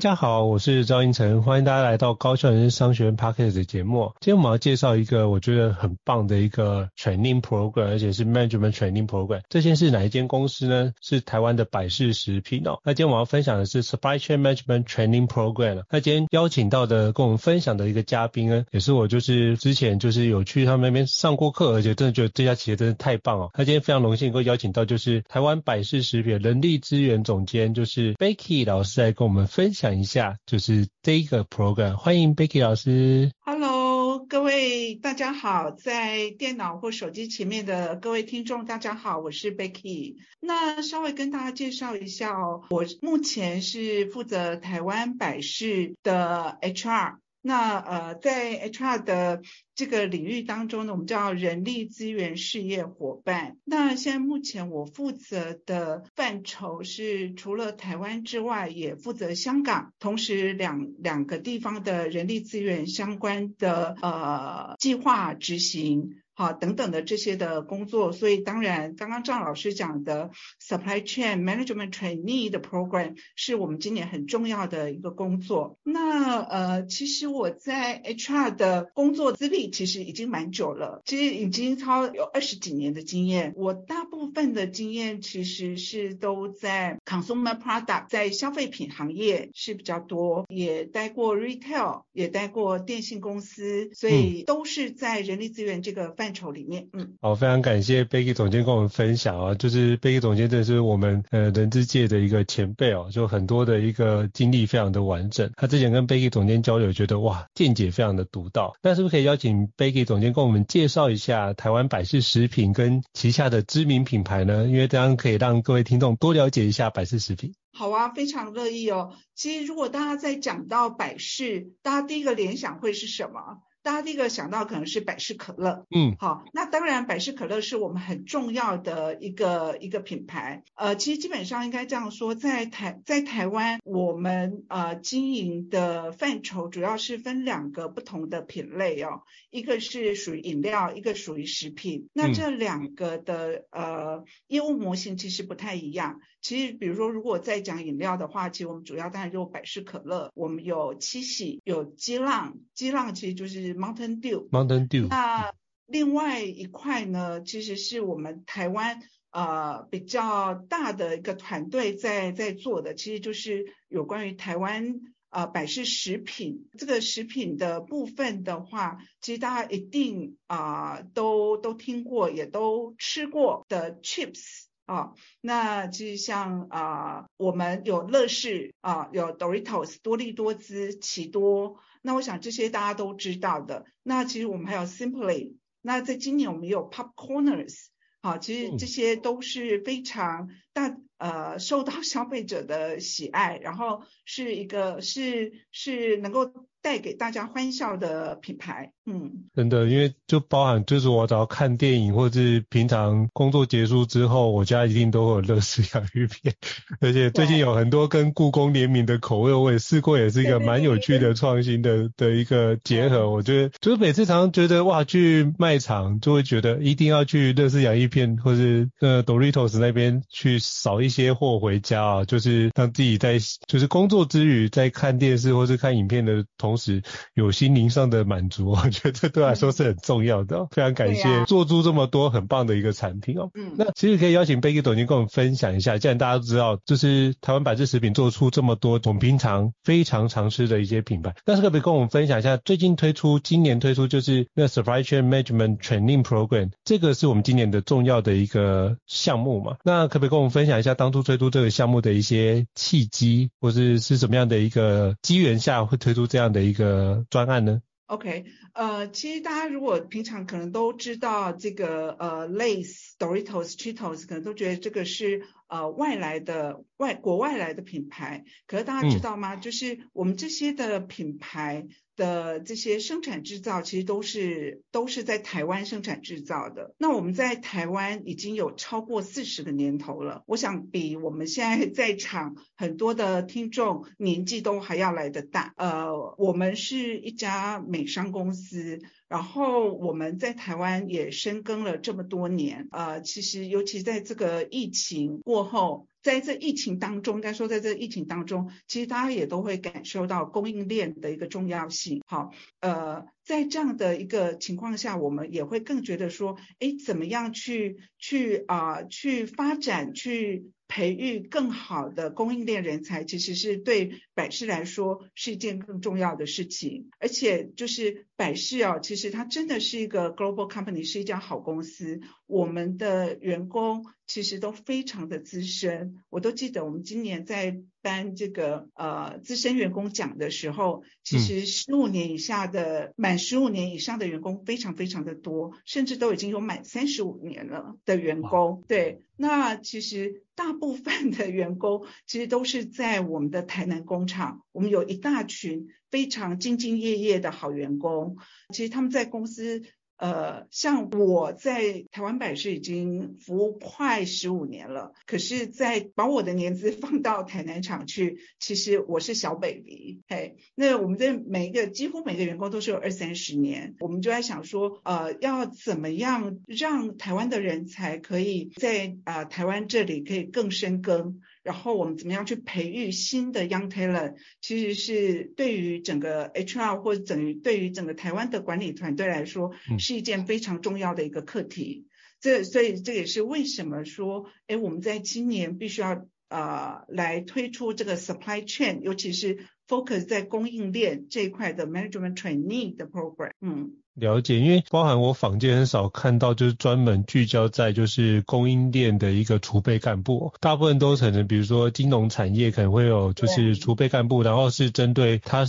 大家好，我是赵英成，欢迎大家来到高校人生商学院 Podcast 的节目。今天我们要介绍一个我觉得很棒的一个 training program，而且是 management training program。这间是哪一间公司呢？是台湾的百事食品哦。那今天我要分享的是 supply chain management training program。那今天邀请到的跟我们分享的一个嘉宾呢，也是我就是之前就是有去他们那边上过课，而且真的觉得这家企业真的太棒哦。那今天非常荣幸能够邀请到就是台湾百事食品人力资源总监，就是 Becky 老师来跟我们分享。等一下，就是这一个 program，欢迎 Becky 老师。Hello，各位大家好，在电脑或手机前面的各位听众大家好，我是 Becky。那稍微跟大家介绍一下哦，我目前是负责台湾百事的 HR。那呃，在 HR 的这个领域当中呢，我们叫人力资源事业伙伴。那现在目前我负责的范畴是除了台湾之外，也负责香港，同时两两个地方的人力资源相关的呃计划执行。好，等等的这些的工作，所以当然，刚刚赵老师讲的 supply chain management trainee 的 program 是我们今年很重要的一个工作。那呃，其实我在 HR 的工作资历其实已经蛮久了，其实已经超有二十几年的经验。我大部分的经验其实是都在 consumer product，在消费品行业是比较多，也待过 retail，也待过电信公司，所以都是在人力资源这个范。筹里面，嗯，好，非常感谢 Becky 总监跟我们分享啊，就是 Becky 总监真的是我们呃人资界的一个前辈哦，就很多的一个经历非常的完整。他之前跟 Becky 总监交流，觉得哇，见解非常的独到。那是不是可以邀请 Becky 总监跟我们介绍一下台湾百事食品跟旗下的知名品牌呢？因为这样可以让各位听众多了解一下百事食品。好啊，非常乐意哦。其实如果大家在讲到百事，大家第一个联想会是什么？大家第一个想到可能是百事可乐，嗯，好，那当然百事可乐是我们很重要的一个一个品牌，呃，其实基本上应该这样说，在台在台湾，我们呃经营的范畴主要是分两个不同的品类哦，一个是属于饮料，一个属于食品，那这两个的呃业务模型其实不太一样。其实比如说如果再讲饮料的话，其实我们主要当然就百事可乐，我们有七喜，有激浪，激浪其实就是。Mountain Dew，Mountain Dew。那另外一块呢，其实是我们台湾呃比较大的一个团队在在做的，其实就是有关于台湾呃百事食品这个食品的部分的话，其实大家一定啊、呃、都都听过，也都吃过的 Chips 啊、呃。那其实像啊、呃、我们有乐视啊、呃，有 Doritos 多利多滋、奇多。那我想这些大家都知道的。那其实我们还有 Simply，那在今年我们也有 Popcorners，好，其实这些都是非常大呃受到消费者的喜爱，然后是一个是是能够。带给大家欢笑的品牌，嗯，真的，因为就包含就是我只要看电影或者是平常工作结束之后，我家一定都会有乐事洋芋 片，而且最近有很多跟故宫联名的口味，我也试过，也是一个蛮有趣的创新的的一个结合。我觉得就是每次常常觉得哇，去卖场就会觉得一定要去乐事洋芋片或是呃 Doritos 那边去扫一些货回家啊，就是让自己在就是工作之余在看电视或是看影片的同。同时有心灵上的满足，我觉得这对我来说是很重要的。嗯、非常感谢做出这么多很棒的一个产品哦。嗯，那其实可以邀请 Becky 总监跟我们分享一下，既然大家都知道，就是台湾百事食品做出这么多我们平常非常常吃的一些品牌，但是可不可以跟我们分享一下最近推出、今年推出就是那 Supply Chain Management Training Program，这个是我们今年的重要的一个项目嘛？那可不可以跟我们分享一下当初推出这个项目的一些契机，或是是什么样的一个机缘下会推出这样的？一个专案呢？OK，呃，其实大家如果平常可能都知道这个呃，lace、Doritos、Cheetos，可能都觉得这个是呃外来的外国外来的品牌。可是大家知道吗？嗯、就是我们这些的品牌的这些生产制造，其实都是都是在台湾生产制造的。那我们在台湾已经有超过四十个年头了。我想比我们现在在场很多的听众年纪都还要来得大。呃，我们是一家美。美商公司，然后我们在台湾也深耕了这么多年，呃，其实尤其在这个疫情过后，在这疫情当中，应该说在这疫情当中，其实大家也都会感受到供应链的一个重要性。好，呃，在这样的一个情况下，我们也会更觉得说，哎，怎么样去去啊、去发展去。培育更好的供应链人才，其实是对百事来说是一件更重要的事情。而且就是百事哦，其实它真的是一个 global company，是一家好公司。我们的员工其实都非常的资深，我都记得我们今年在颁这个呃资深员工奖的时候，其实十五年以下的、嗯、满十五年以上的员工非常非常的多，甚至都已经有满三十五年了的员工。对，那其实大部分的员工其实都是在我们的台南工厂，我们有一大群非常兢兢业业的好员工，其实他们在公司。呃，像我在台湾百事已经服务快十五年了，可是，在把我的年资放到台南厂去，其实我是小 baby。嘿，那我们这每一个几乎每个员工都是有二三十年，我们就在想说，呃，要怎么样让台湾的人才可以在啊、呃、台湾这里可以更深耕。然后我们怎么样去培育新的 young talent，其实是对于整个 HR 或者等于对于整个台湾的管理团队来说，是一件非常重要的一个课题。这所以这也是为什么说，哎，我们在今年必须要呃来推出这个 supply chain，尤其是 focus 在供应链这一块的 management training 的 program。嗯。了解，因为包含我坊间很少看到，就是专门聚焦在就是供应链的一个储备干部，大部分都可能比如说金融产业可能会有就是储备干部，然后是针对他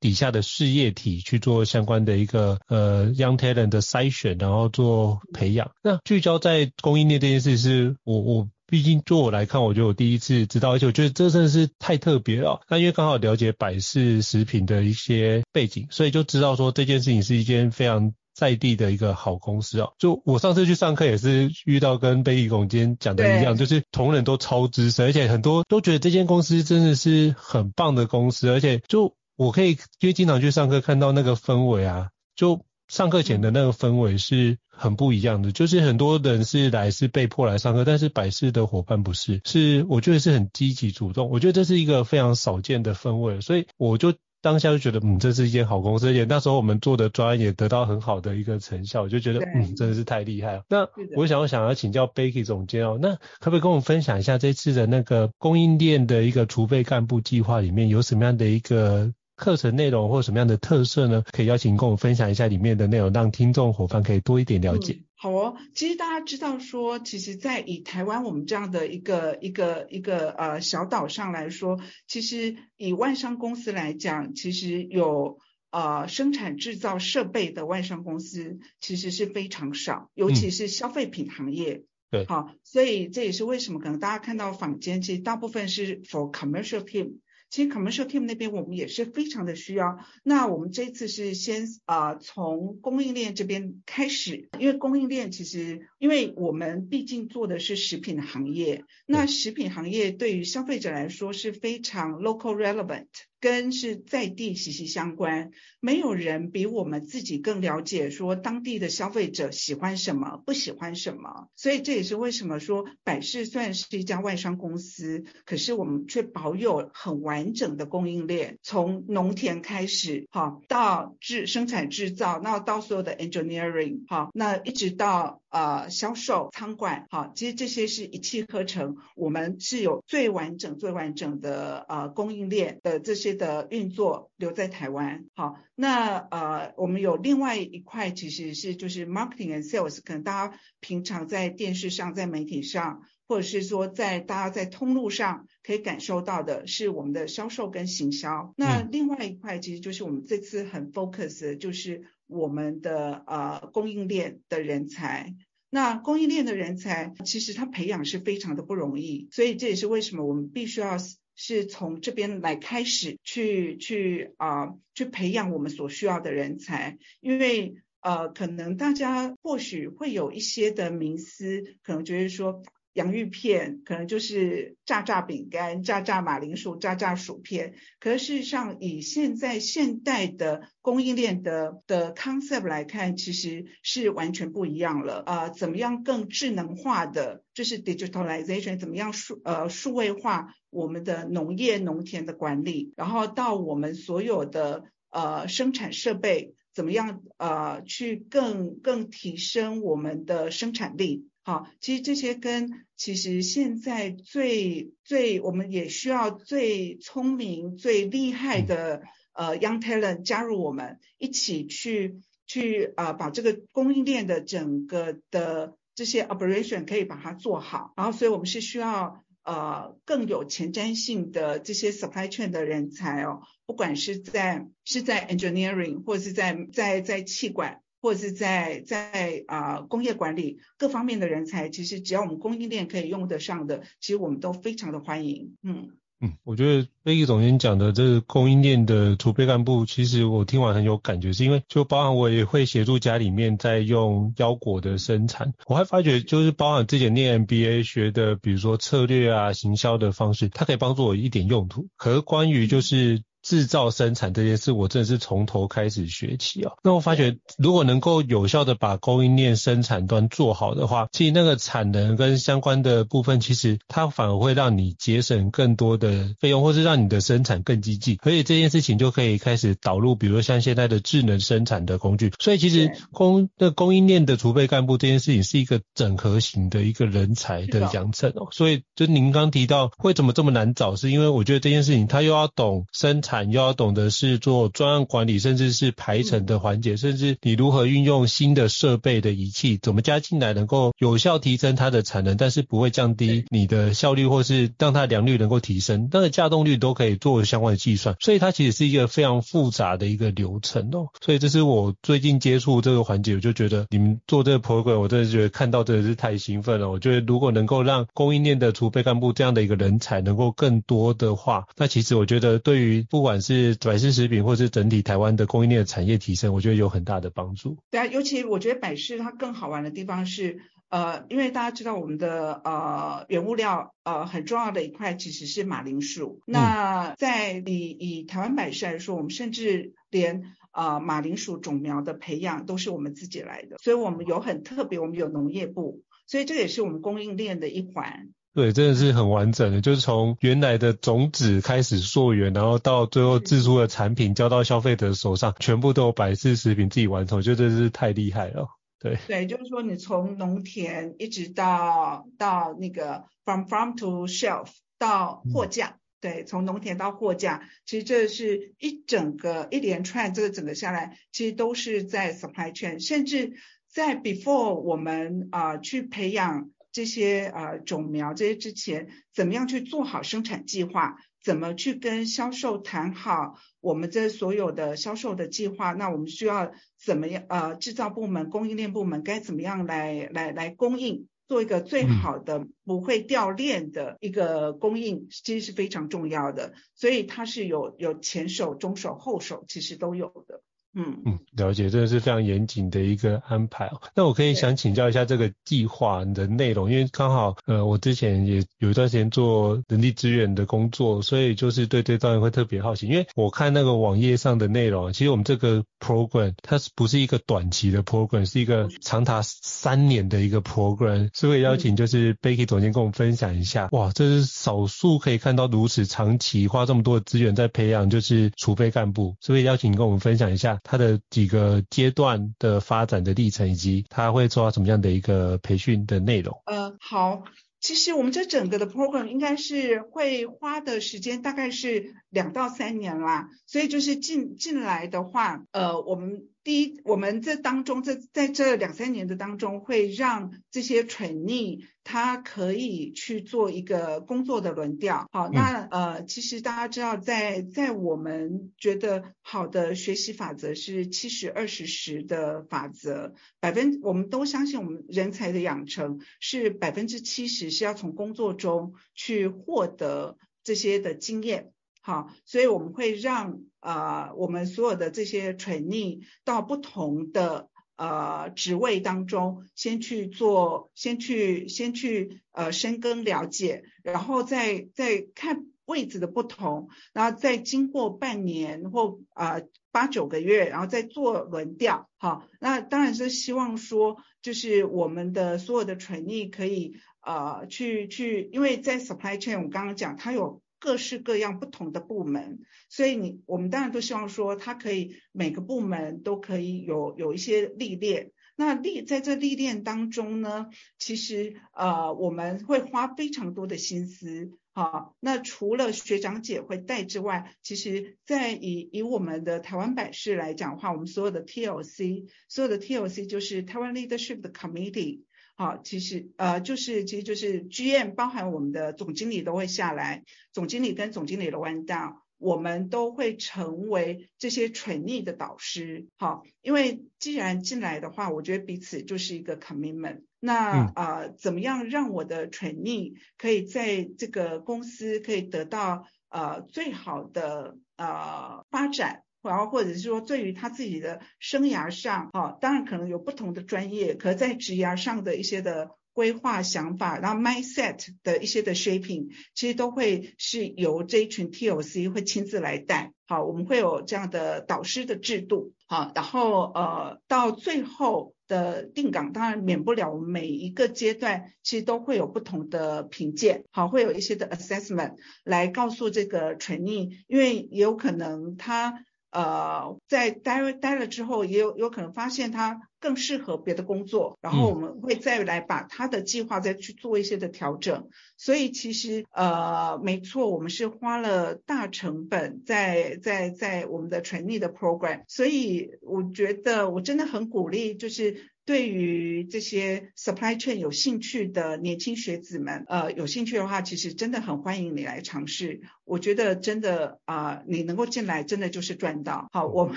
底下的事业体去做相关的一个呃 young talent 的筛选，然后做培养。那聚焦在供应链这件事是我我。毕竟，就我来看，我觉得我第一次知道，而且我觉得这真的是太特别了。那因为刚好了解百事食品的一些背景，所以就知道说这件事情是一间非常在地的一个好公司哦。就我上次去上课也是遇到跟贝利总监讲的一样，就是同仁都超资深，而且很多都觉得这间公司真的是很棒的公司，而且就我可以因为经常去上课看到那个氛围啊，就。上课前的那个氛围是很不一样的，就是很多人是来是被迫来上课，但是百事的伙伴不是，是我觉得是很积极主动，我觉得这是一个非常少见的氛围，所以我就当下就觉得，嗯，这是一间好公司，而且那时候我们做的专案也得到很好的一个成效，我就觉得，嗯，真的是太厉害了。那我想要想要请教 Becky 总监哦，那可不可以跟我们分享一下这次的那个供应链的一个储备干部计划里面有什么样的一个？课程内容或什么样的特色呢？可以邀请跟我分享一下里面的内容，让听众伙伴可以多一点了解。嗯、好哦，其实大家知道说，其实，在以台湾我们这样的一个一个一个呃小岛上来说，其实以外商公司来讲，其实有呃生产制造设备的外商公司其实是非常少，尤其是消费品行业。嗯、对，好，所以这也是为什么可能大家看到坊间，其实大部分是 for commercial team。其实 commercial team 那边我们也是非常的需要。那我们这次是先啊、呃、从供应链这边开始，因为供应链其实因为我们毕竟做的是食品行业，那食品行业对于消费者来说是非常 local relevant。跟是在地息息相关，没有人比我们自己更了解说当地的消费者喜欢什么，不喜欢什么。所以这也是为什么说百事算是一家外商公司，可是我们却保有很完整的供应链，从农田开始，好到制生产制造，那到所有的 engineering，好，那一直到呃销售仓管，好，其实这些是一气呵成，我们是有最完整、最完整的呃供应链的这些。的运作留在台湾，好，那呃，我们有另外一块，其实是就是 marketing and sales，可能大家平常在电视上、在媒体上。或者是说在大家在通路上可以感受到的是我们的销售跟行销。那另外一块其实就是我们这次很 focus 的就是我们的呃供应链的人才。那供应链的人才其实他培养是非常的不容易，所以这也是为什么我们必须要是从这边来开始去去啊、呃、去培养我们所需要的人才，因为。呃，可能大家或许会有一些的迷思，可能觉得说洋芋片可能就是炸炸饼干、炸炸马铃薯、炸炸薯片。可是事实上，以现在现代的供应链的的 concept 来看，其实是完全不一样了。呃，怎么样更智能化的，就是 digitalization，怎么样数呃数位化我们的农业农田的管理，然后到我们所有的呃生产设备。怎么样呃去更更提升我们的生产力？好，其实这些跟其实现在最最我们也需要最聪明最厉害的呃 young talent 加入我们一起去去呃把这个供应链的整个的这些 operation 可以把它做好，然后所以我们是需要。呃，更有前瞻性的这些 supply chain 的人才哦，不管是在是在 engineering 或者是在在在气管，或者是在在啊、工业管理各方面的人才，其实只要我们供应链可以用得上的，其实我们都非常的欢迎，嗯。嗯，我觉得 Becky 总监讲的这个供应链的储备干部，其实我听完很有感觉，是因为就包含我也会协助家里面在用腰果的生产，我还发觉就是包含之前念 MBA 学的，比如说策略啊、行销的方式，它可以帮助我一点用途。可是关于就是。制造生产这件事，我真的是从头开始学起啊。那我发觉，如果能够有效的把供应链生产端做好的话，其实那个产能跟相关的部分，其实它反而会让你节省更多的费用，或是让你的生产更积极。所以这件事情就可以开始导入，比如说像现在的智能生产的工具。所以其实供那供应链的储备干部这件事情是一个整合型的一个人才的养成哦。所以就您刚提到为什么这么难找，是因为我觉得这件事情他又要懂生产。又要懂得是做专案管理，甚至是排程的环节，甚至你如何运用新的设备的仪器，怎么加进来能够有效提升它的产能，但是不会降低你的效率，或是让它良率能够提升，那个稼动率都可以做相关的计算。所以它其实是一个非常复杂的一个流程哦。所以这是我最近接触这个环节，我就觉得你们做这个 program，我真的觉得看到真的是太兴奋了。我觉得如果能够让供应链的储备干部这样的一个人才能够更多的话，那其实我觉得对于不管是百事食品，或是整体台湾的供应链的产业提升，我觉得有很大的帮助。对啊，尤其我觉得百事它更好玩的地方是，呃，因为大家知道我们的呃原物料呃很重要的一块其实是马铃薯。嗯、那在以以台湾百事来说，我们甚至连呃马铃薯种苗的培养都是我们自己来的，所以我们有很特别，我们有农业部，所以这也是我们供应链的一环。对，真的是很完整的，就是从原来的种子开始溯源，然后到最后制出的产品交到消费者手上，全部都有百事食品自己完成，我觉得真是太厉害了。对，对，就是说你从农田一直到到那个 from farm to shelf 到货架，嗯、对，从农田到货架，其实这是一整个一连串，这个整个下来，其实都是在 supply chain，甚至在 before 我们啊、呃、去培养。这些呃种苗这些之前怎么样去做好生产计划？怎么去跟销售谈好我们这所有的销售的计划？那我们需要怎么样呃制造部门、供应链部门该怎么样来来来供应，做一个最好的不会掉链的一个供应，其实是非常重要的。所以它是有有前手、中手、后手，其实都有的。嗯嗯，了解，真的是非常严谨的一个安排哦。那我可以想请教一下这个计划的内容，因为刚好呃我之前也有一段时间做人力资源的工作，所以就是对这段会特别好奇。因为我看那个网页上的内容，其实我们这个 program 它是不是一个短期的 program，是一个长达三年的一个 program。所以邀请就是 Becky 总监跟我们分享一下，哇，这是少数可以看到如此长期花这么多的资源在培养就是储备干部，所以邀请你跟我们分享一下。它的几个阶段的发展的历程，以及它会做到什么样的一个培训的内容？呃，好，其实我们这整个的 program 应该是会花的时间大概是两到三年啦，所以就是进进来的话，呃，我们第一，我们这当中，这在这两三年的当中，会让这些 trainee 他可以去做一个工作的轮调。好，那呃，其实大家知道在，在在我们觉得好的学习法则是七十二十十的法则，百分我们都相信我们人才的养成是百分之七十是要从工作中去获得这些的经验。好，所以我们会让呃我们所有的这些潜力到不同的呃职位当中，先去做，先去先去呃深耕了解，然后再再看位置的不同，然后再经过半年或呃八九个月，然后再做轮调。好，那当然是希望说，就是我们的所有的潜力可以呃去去，因为在 supply chain 我刚刚讲它有。各式各样不同的部门，所以你我们当然都希望说，他可以每个部门都可以有有一些历练。那历在这历练当中呢，其实呃我们会花非常多的心思。好，那除了学长姐会带之外，其实在以以我们的台湾百事来讲的话，我们所有的 TLC，所有的 TLC 就是台湾 Leadership 的 Committee。好，其实呃就是其实就是剧院包含我们的总经理都会下来，总经理跟总经理的 one down，我们都会成为这些 trainee 的导师。好，因为既然进来的话，我觉得彼此就是一个 commitment。那呃怎么样让我的 trainee 可以在这个公司可以得到呃最好的呃发展？然后或者是说，对于他自己的生涯上，啊，当然可能有不同的专业，可在职涯上的一些的规划想法，然后 mindset 的一些的 shaping，其实都会是由这一群 T O C 会亲自来带。好，我们会有这样的导师的制度。好，然后呃，到最后的定岗，当然免不了我们每一个阶段其实都会有不同的评鉴。好，会有一些的 assessment 来告诉这个 trainee，因为也有可能他。呃，在待待了之后，也有有可能发现他更适合别的工作，然后我们会再来把他的计划再去做一些的调整。所以其实呃，没错，我们是花了大成本在在在我们的 trainee 的 program。所以我觉得我真的很鼓励，就是。对于这些 supply chain 有兴趣的年轻学子们，呃，有兴趣的话，其实真的很欢迎你来尝试。我觉得真的啊、你能够进来，真的就是赚到。好，我们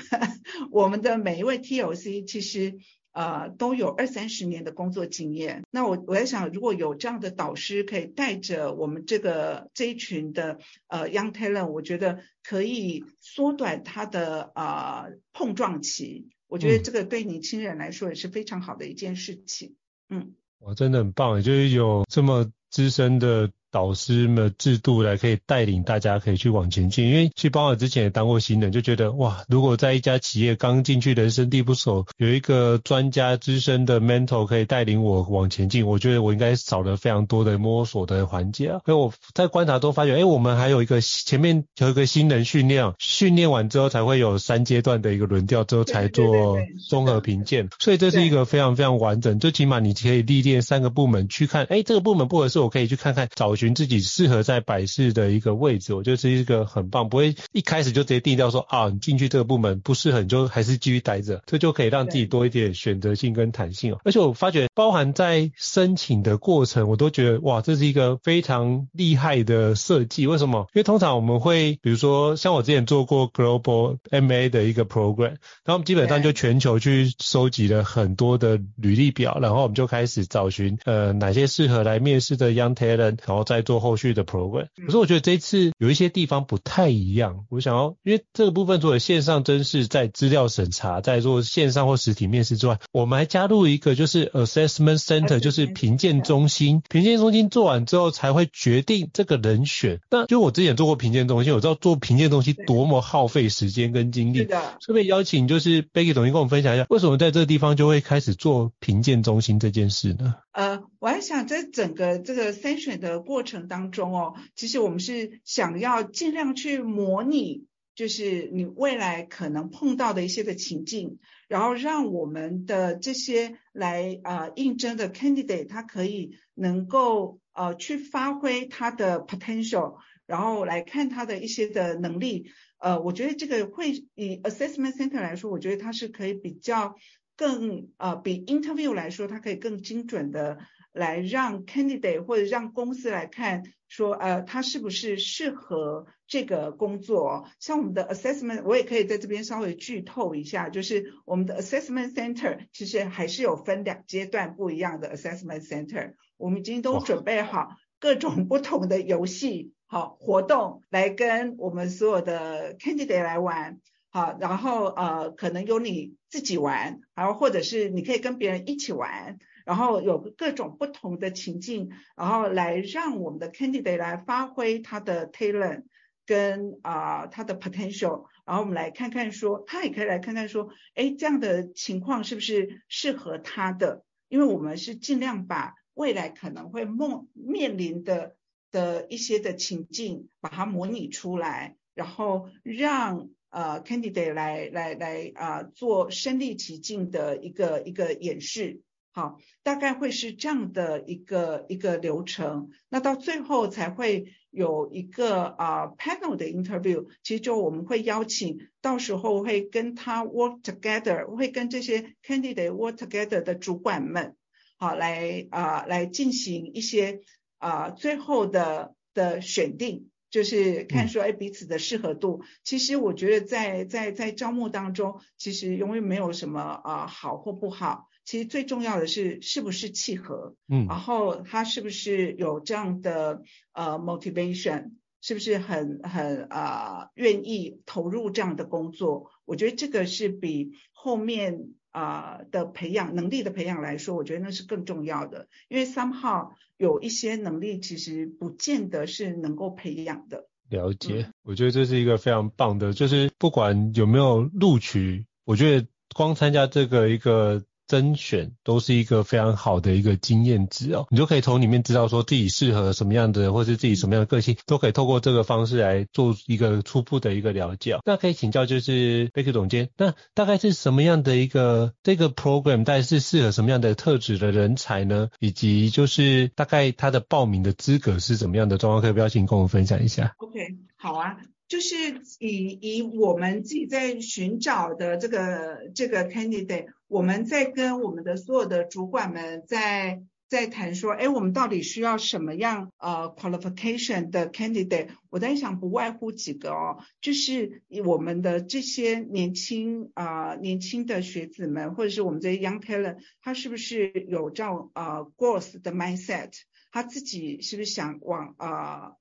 我们的每一位 TLC 其实呃都有二三十年的工作经验。那我我在想，如果有这样的导师可以带着我们这个这一群的呃 young talent，我觉得可以缩短他的呃碰撞期。我觉得这个对年轻人来说也是非常好的一件事情，嗯，哇，真的很棒，就是有这么资深的。导师们制度来可以带领大家可以去往前进，因为其实包括之前也当过新人，就觉得哇，如果在一家企业刚进去，人生地不熟，有一个专家资深的 mentor 可以带领我往前进，我觉得我应该少了非常多的摸索的环节啊。所以我在观察中发觉，哎，我们还有一个前面有一个新人训练，训练完之后才会有三阶段的一个轮调，之后才做综合评鉴，所以这是一个非常非常完整，最起码你可以历练三个部门去看，哎，这个部门不合适，我可以去看看找寻。自己适合在百事的一个位置，我觉得是一个很棒，不会一开始就直接定掉说啊，你进去这个部门不适合，你就还是继续待着，这就可以让自己多一点选择性跟弹性哦。而且我发觉，包含在申请的过程，我都觉得哇，这是一个非常厉害的设计。为什么？因为通常我们会，比如说像我之前做过 Global MA 的一个 program，然后我们基本上就全球去收集了很多的履历表，然后我们就开始找寻呃哪些适合来面试的 Young Talent，然后再。做后续的 program，可是我觉得这一次有一些地方不太一样。我想要，因为这个部分除了线上真试，在资料审查，在做线上或实体面试之外，我们还加入一个就是 assessment center，就是评鉴中心。评鉴中心做完之后，才会决定这个人选。那就我之前做过评鉴中心，我知道做评鉴中心多么耗费时间跟精力。顺便邀请就是 Becky 总监跟我们分享一下，为什么在这个地方就会开始做评鉴中心这件事呢？呃，我还想在整个这个筛选的过程当中哦，其实我们是想要尽量去模拟，就是你未来可能碰到的一些的情境，然后让我们的这些来呃应征的 candidate，他可以能够呃去发挥他的 potential，然后来看他的一些的能力。呃，我觉得这个会以 assessment center 来说，我觉得它是可以比较更呃比 interview 来说，它可以更精准的来让 candidate 或者让公司来看说，呃，他是不是适合这个工作。像我们的 assessment，我也可以在这边稍微剧透一下，就是我们的 assessment center 其实还是有分两阶段不一样的 assessment center，我们已经都准备好各种不同的游戏。好活动来跟我们所有的 candidate 来玩，好，然后呃可能有你自己玩，然后或者是你可以跟别人一起玩，然后有各种不同的情境，然后来让我们的 candidate 来发挥他的 talent 跟啊、他的 potential，然后我们来看看说，他也可以来看看说，哎这样的情况是不是适合他的？因为我们是尽量把未来可能会梦面临的。的一些的情境，把它模拟出来，然后让呃 candidate 来来来啊、做身临其境的一个一个演示，好，大概会是这样的一个一个流程。那到最后才会有一个啊、呃、panel 的 interview，其实就我们会邀请，到时候会跟他 work together，会跟这些 candidate work together 的主管们，好来啊、呃、来进行一些。啊、呃，最后的的选定就是看说，哎，彼此的适合度。嗯、其实我觉得在在在招募当中，其实永远没有什么啊、呃、好或不好。其实最重要的是是不是契合，嗯，然后他是不是有这样的呃 motivation，是不是很很啊、呃、愿意投入这样的工作？我觉得这个是比后面。啊、呃、的培养能力的培养来说，我觉得那是更重要的，因为 somehow 有一些能力其实不见得是能够培养的。了解，嗯、我觉得这是一个非常棒的，就是不管有没有录取，我觉得光参加这个一个。甄选都是一个非常好的一个经验值哦，你就可以从里面知道说自己适合什么样的，或是自己什么样的个性，都可以透过这个方式来做一个初步的一个了解。那可以请教就是 Becky 总监，那大概是什么样的一个这个 program，大概是适合什么样的特质的人才呢？以及就是大概他的报名的资格是怎么样的状况？可以不要请跟我分享一下？OK，好啊。就是以以我们自己在寻找的这个这个 candidate，我们在跟我们的所有的主管们在在谈说，哎，我们到底需要什么样呃 qualification 的 candidate？我在想，不外乎几个哦，就是我们的这些年轻啊、呃、年轻的学子们，或者是我们这些 young talent，他是不是有这种呃 growth 的 mindset？他自己是不是想往啊？呃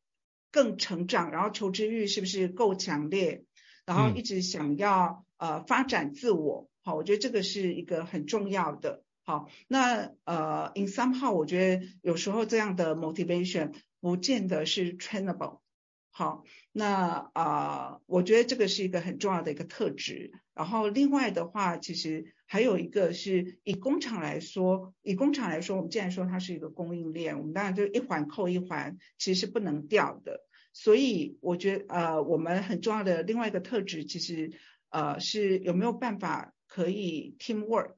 更成长，然后求知欲是不是够强烈？然后一直想要、嗯、呃发展自我，好，我觉得这个是一个很重要的。好，那呃 in somehow 我觉得有时候这样的 motivation 不见得是 trainable。好，那啊、呃，我觉得这个是一个很重要的一个特质。然后另外的话，其实还有一个是以工厂来说，以工厂来说，我们既然说它是一个供应链，我们当然就一环扣一环，其实是不能掉的。所以我觉得呃，我们很重要的另外一个特质，其实呃是有没有办法可以 teamwork。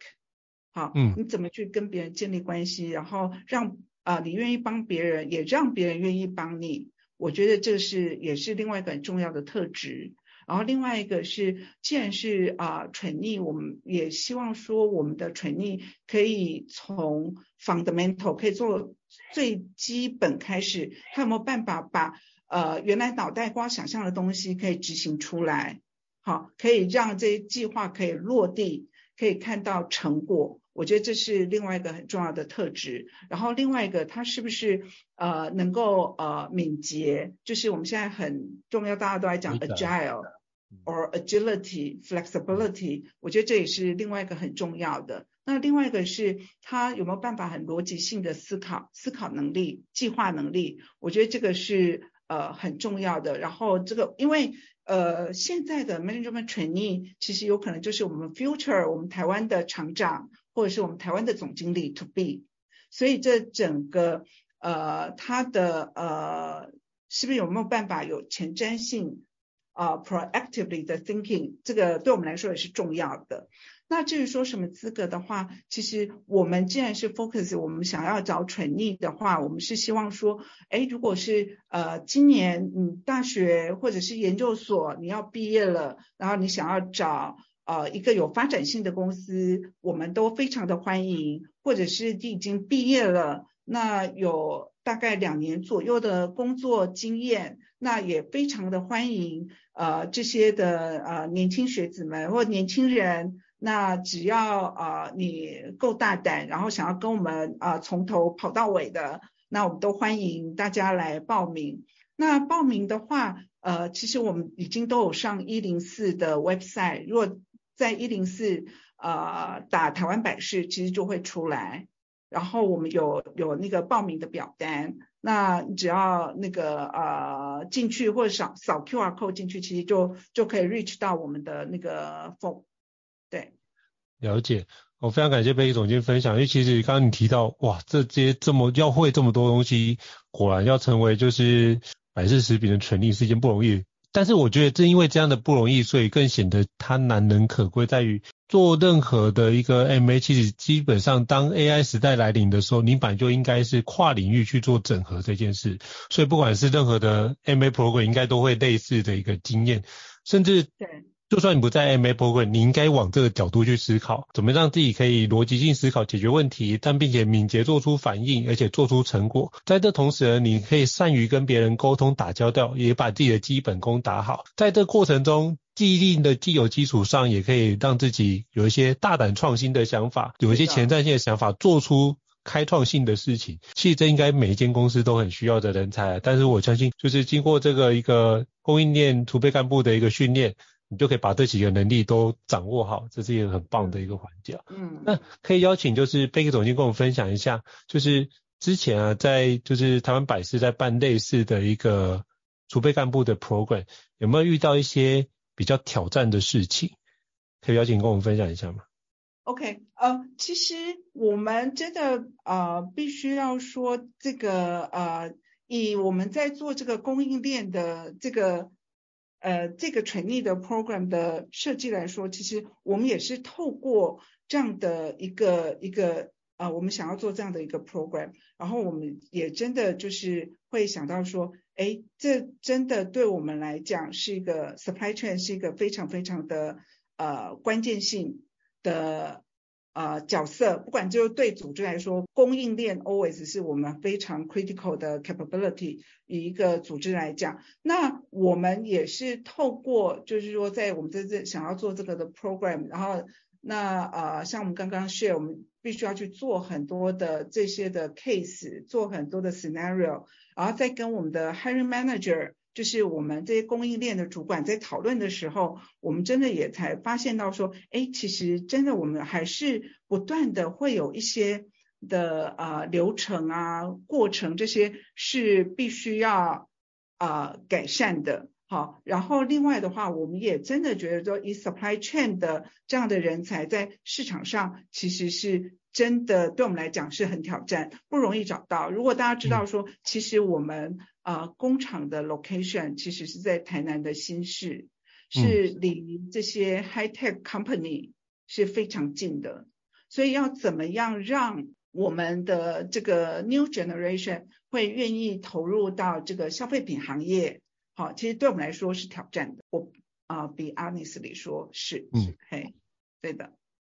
好，嗯，你怎么去跟别人建立关系，然后让啊、呃、你愿意帮别人，也让别人愿意帮你。我觉得这是也是另外一个很重要的特质。然后另外一个是，既然是啊 trainee，我们也希望说我们的 trainee 可以从 fundamental 可以做最基本开始，他有没有办法把呃原来脑袋瓜想象的东西可以执行出来？好，可以让这些计划可以落地，可以看到成果。我觉得这是另外一个很重要的特质，然后另外一个，他是不是呃能够呃敏捷？就是我们现在很重要，大家都在讲 agile or agility flexibility，我觉得这也是另外一个很重要的。那另外一个是他有没有办法很逻辑性的思考、思考能力、计划能力？我觉得这个是呃很重要的。然后这个因为呃现在的 management training 其实有可能就是我们 future 我们台湾的厂长。或者是我们台湾的总经理 to be，所以这整个呃他的呃是不是有没有办法有前瞻性啊、proactively 的 thinking，这个对我们来说也是重要的。那至于说什么资格的话，其实我们既然是 focus，我们想要找纯力的话，我们是希望说，哎，如果是呃今年你大学或者是研究所你要毕业了，然后你想要找呃一个有发展性的公司，我们都非常的欢迎，或者是你已经毕业了，那有大概两年左右的工作经验，那也非常的欢迎呃这些的呃年轻学子们或年轻人。那只要啊、呃、你够大胆，然后想要跟我们啊、呃、从头跑到尾的，那我们都欢迎大家来报名。那报名的话，呃，其实我们已经都有上一零四的 website，如果在一零四呃打台湾百事，其实就会出来。然后我们有有那个报名的表单，那只要那个呃进去或者扫扫 QR code 进去，其实就就可以 reach 到我们的那个 form。对，了解。我非常感谢贝克总监分享，因为其实刚刚你提到，哇，这些这么要会这么多东西，果然要成为就是百事食品的权利是一件不容易。但是我觉得正因为这样的不容易，所以更显得它难能可贵，在于做任何的一个 MA，其实基本上当 AI 时代来临的时候，你本来就应该是跨领域去做整合这件事。所以不管是任何的 MA program，应该都会类似的一个经验，甚至对。就算你不在 MA program，你应该往这个角度去思考，怎么让自己可以逻辑性思考解决问题，但并且敏捷做出反应，而且做出成果。在这同时呢，你可以善于跟别人沟通打交道，也把自己的基本功打好。在这过程中，既定的既有基础上，也可以让自己有一些大胆创新的想法，有一些前瞻性的想法，做出开创性的事情。其实这应该每一间公司都很需要的人才。但是我相信，就是经过这个一个供应链储备干部的一个训练。你就可以把这几个能力都掌握好，这是一个很棒的一个环节。嗯，那可以邀请就是贝克总监跟我们分享一下，就是之前啊，在就是台湾百事在办类似的一个储备干部的 program，有没有遇到一些比较挑战的事情？可以邀请跟我们分享一下吗？OK，呃，其实我们真的呃必须要说这个呃，以我们在做这个供应链的这个。呃，这个权利的 program 的设计来说，其实我们也是透过这样的一个一个呃，我们想要做这样的一个 program，然后我们也真的就是会想到说，哎，这真的对我们来讲是一个 supply chain 是一个非常非常的呃关键性的。呃，角色不管就是对组织来说，供应链 always 是我们非常 critical 的 capability。以一个组织来讲，那我们也是透过，就是说在我们这这想要做这个的 program，然后那呃，像我们刚刚 share，我们必须要去做很多的这些的 case，做很多的 scenario，然后再跟我们的 hiring manager。就是我们这些供应链的主管在讨论的时候，我们真的也才发现到说，哎，其实真的我们还是不断的会有一些的啊、呃、流程啊过程，这些是必须要啊、呃、改善的。好，然后另外的话，我们也真的觉得说，以 supply chain 的这样的人才在市场上其实是。真的对我们来讲是很挑战，不容易找到。如果大家知道说，其实我们啊、呃、工厂的 location 其实是在台南的新市，是离这些 high tech company 是非常近的。所以要怎么样让我们的这个 new generation 会愿意投入到这个消费品行业？好，其实对我们来说是挑战的。我啊、呃、be honestly 说是，嗯，嘿，对的。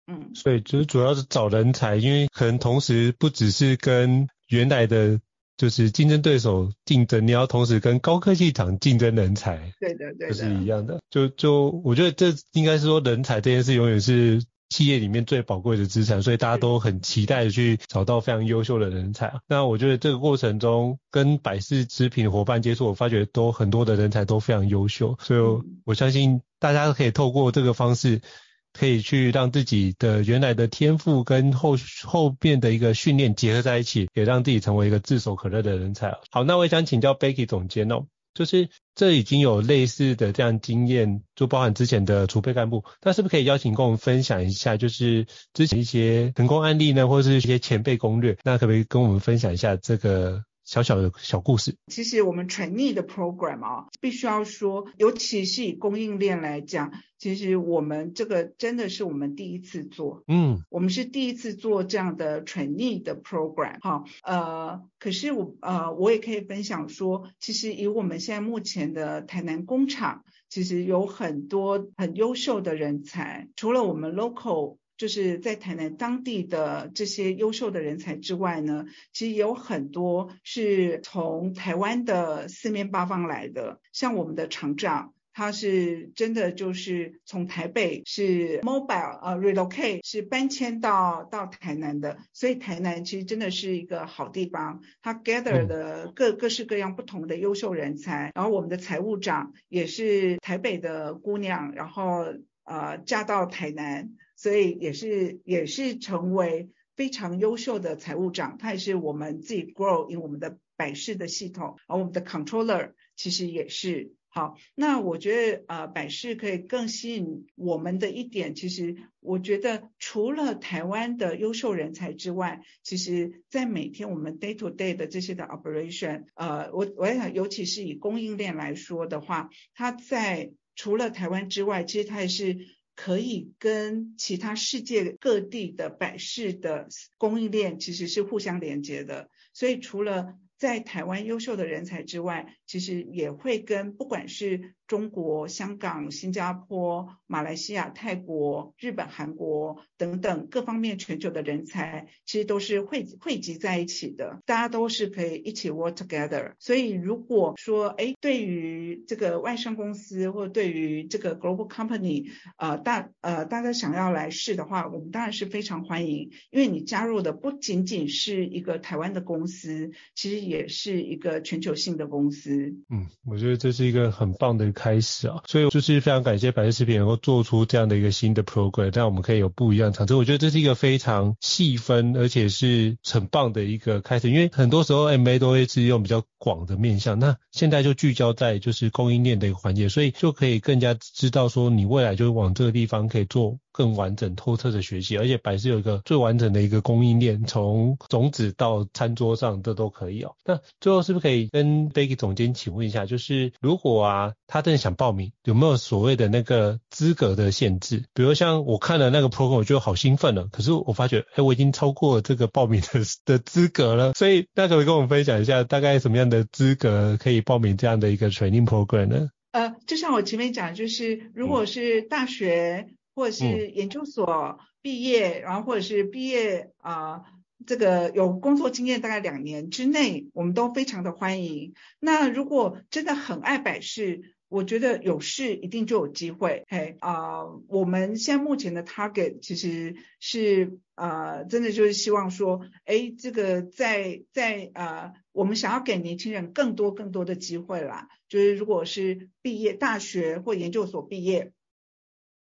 嗯，所以就是主要是找人才，因为可能同时不只是跟原来的，就是竞争对手竞争，你要同时跟高科技厂竞争人才。对的，对的，就是一样的。就就我觉得这应该是说人才这件事永远是企业里面最宝贵的资产，所以大家都很期待的去找到非常优秀的人才。那我觉得这个过程中跟百事食品伙伴接触，我发觉都很多的人才都非常优秀，所以我相信大家可以透过这个方式。可以去让自己的原来的天赋跟后后边的一个训练结合在一起，也让自己成为一个炙手可热的人才。好，那我也想请教 Becky 总监哦，就是这已经有类似的这样经验，就包含之前的储备干部，那是不是可以邀请跟我们分享一下，就是之前一些成功案例呢，或者是一些前辈攻略？那可不可以跟我们分享一下这个小小的小故事。其实我们 trainee 的 program 啊，必须要说，尤其是以供应链来讲，其实我们这个真的是我们第一次做，嗯，我们是第一次做这样的 trainee 的 program 哈，呃，可是我呃，我也可以分享说，其实以我们现在目前的台南工厂，其实有很多很优秀的人才，除了我们 local。就是在台南当地的这些优秀的人才之外呢，其实有很多是从台湾的四面八方来的。像我们的厂长，他是真的就是从台北是 mobile 呃 relocate 是搬迁到到台南的，所以台南其实真的是一个好地方。他 gather 的各各式各样不同的优秀人才，然后我们的财务长也是台北的姑娘，然后呃嫁到台南。所以也是也是成为非常优秀的财务长，他也是我们自己 grow in 我们的百事的系统，而我们的 controller 其实也是好。那我觉得呃百事可以更吸引我们的一点，其实我觉得除了台湾的优秀人才之外，其实在每天我们 day to day 的这些的 operation，呃，我我也想尤其是以供应链来说的话，它在除了台湾之外，其实它也是。可以跟其他世界各地的百事的供应链其实是互相连接的，所以除了在台湾优秀的人才之外，其实也会跟不管是中国、香港、新加坡、马来西亚、泰国、日本、韩国等等各方面全球的人才，其实都是汇汇集在一起的，大家都是可以一起 work together。所以如果说，哎，对于这个外商公司或者对于这个 global company，呃大呃大家想要来试的话，我们当然是非常欢迎，因为你加入的不仅仅是一个台湾的公司，其实也是一个全球性的公司。嗯，我觉得这是一个很棒的。开始啊，所以就是非常感谢百事食品能够做出这样的一个新的 program，让我们可以有不一样的尝试。我觉得这是一个非常细分，而且是很棒的一个开始。因为很多时候 MA 都会是用比较广的面向，那现在就聚焦在就是供应链的一个环节，所以就可以更加知道说你未来就往这个地方可以做。更完整透彻的学习，而且百事有一个最完整的一个供应链，从种子到餐桌上这都可以哦。那最后是不是可以跟 Becky 总监请问一下，就是如果啊他真的想报名，有没有所谓的那个资格的限制？比如像我看了那个 program，我就好兴奋了，可是我发觉，哎，我已经超过了这个报名的 的资格了。所以那可以跟我们分享一下，大概什么样的资格可以报名这样的一个 training program 呢？呃，就像我前面讲，就是如果是大学。嗯或者是研究所毕业，嗯、然后或者是毕业啊、呃，这个有工作经验大概两年之内，我们都非常的欢迎。那如果真的很爱百事，我觉得有事一定就有机会。嘿啊、我们现在目前的 target 其实是呃，真的就是希望说，哎，这个在在呃，我们想要给年轻人更多更多的机会啦。就是如果是毕业大学或研究所毕业。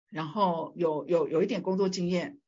然后有有有一点工作经验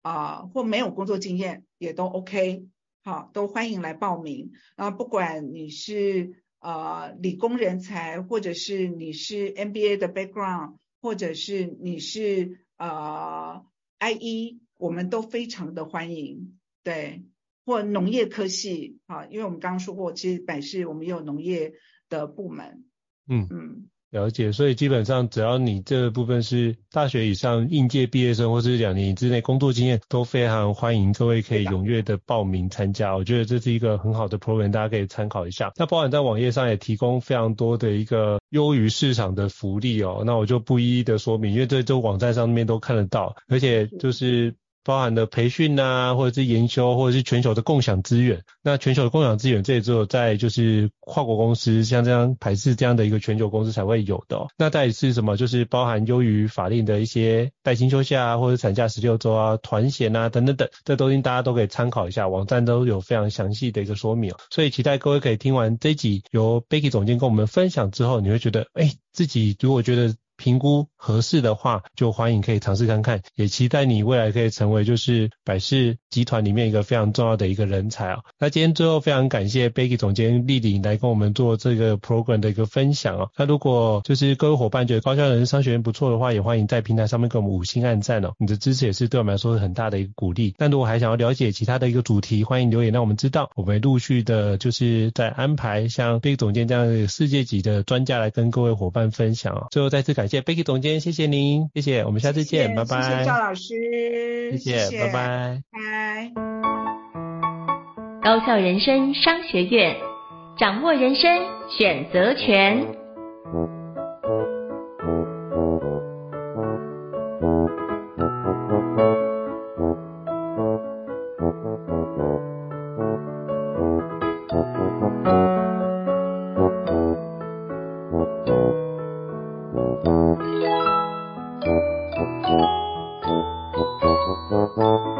啊、或没有工作经验也都 OK，好，都欢迎来报名。然后不管你是呃理工人才，或者是你是 MBA 的 background，或者是你是呃 IE，我们都非常的欢迎。对，或农业科系啊，因为我们刚刚说过，其实百事我们也有农业的部门。嗯嗯。了解，所以基本上只要你这部分是大学以上应届毕业生，或是两年之内工作经验，都非常欢迎各位可以踊跃的报名参加。我觉得这是一个很好的 program，大家可以参考一下。那包含在网页上也提供非常多的一个优于市场的福利哦，那我就不一一的说明，因为这这网站上面都看得到，而且就是。包含的培训啊，或者是研修，或者是全球的共享资源。那全球的共享资源，这也只有在就是跨国公司，像这样排斥这样的一个全球公司才会有的哦。那再是什么？就是包含优于法令的一些带薪休假啊，或者产假十六周啊、团险啊等等等，这都应大家都可以参考一下，网站都有非常详细的一个说明。所以期待各位可以听完这一集由 Becky 总监跟我们分享之后，你会觉得，哎，自己如果觉得。评估合适的话，就欢迎可以尝试看看，也期待你未来可以成为就是百事集团里面一个非常重要的一个人才哦。那今天最后非常感谢 Becky 总监丽丽来跟我们做这个 program 的一个分享哦。那如果就是各位伙伴觉得高校人商学院不错的话，也欢迎在平台上面给我们五星按赞哦。你的支持也是对我们来说是很大的一个鼓励。那如果还想要了解其他的一个主题，欢迎留言让我们知道，我们陆续的就是在安排像 Becky 总监这样世界级的专家来跟各位伙伴分享哦。最后再次感谢 Becky 总监，谢谢您，谢谢，我们下次见，谢谢拜拜。谢谢赵老师，谢谢，谢谢拜拜。拜。高校人生商学院，掌握人生选择权。嗯